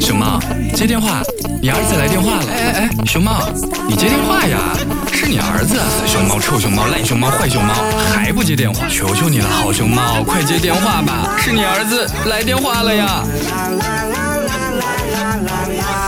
熊猫，接电话，你儿子来电话了。哎哎哎，熊猫，你接电话呀，是你儿子。熊猫，臭熊猫，烂熊猫，坏熊猫，还不接电话，求求你了，好熊猫，快接电话吧，是你儿子来电话了呀。啦啦啦啦啦啦啦啦啦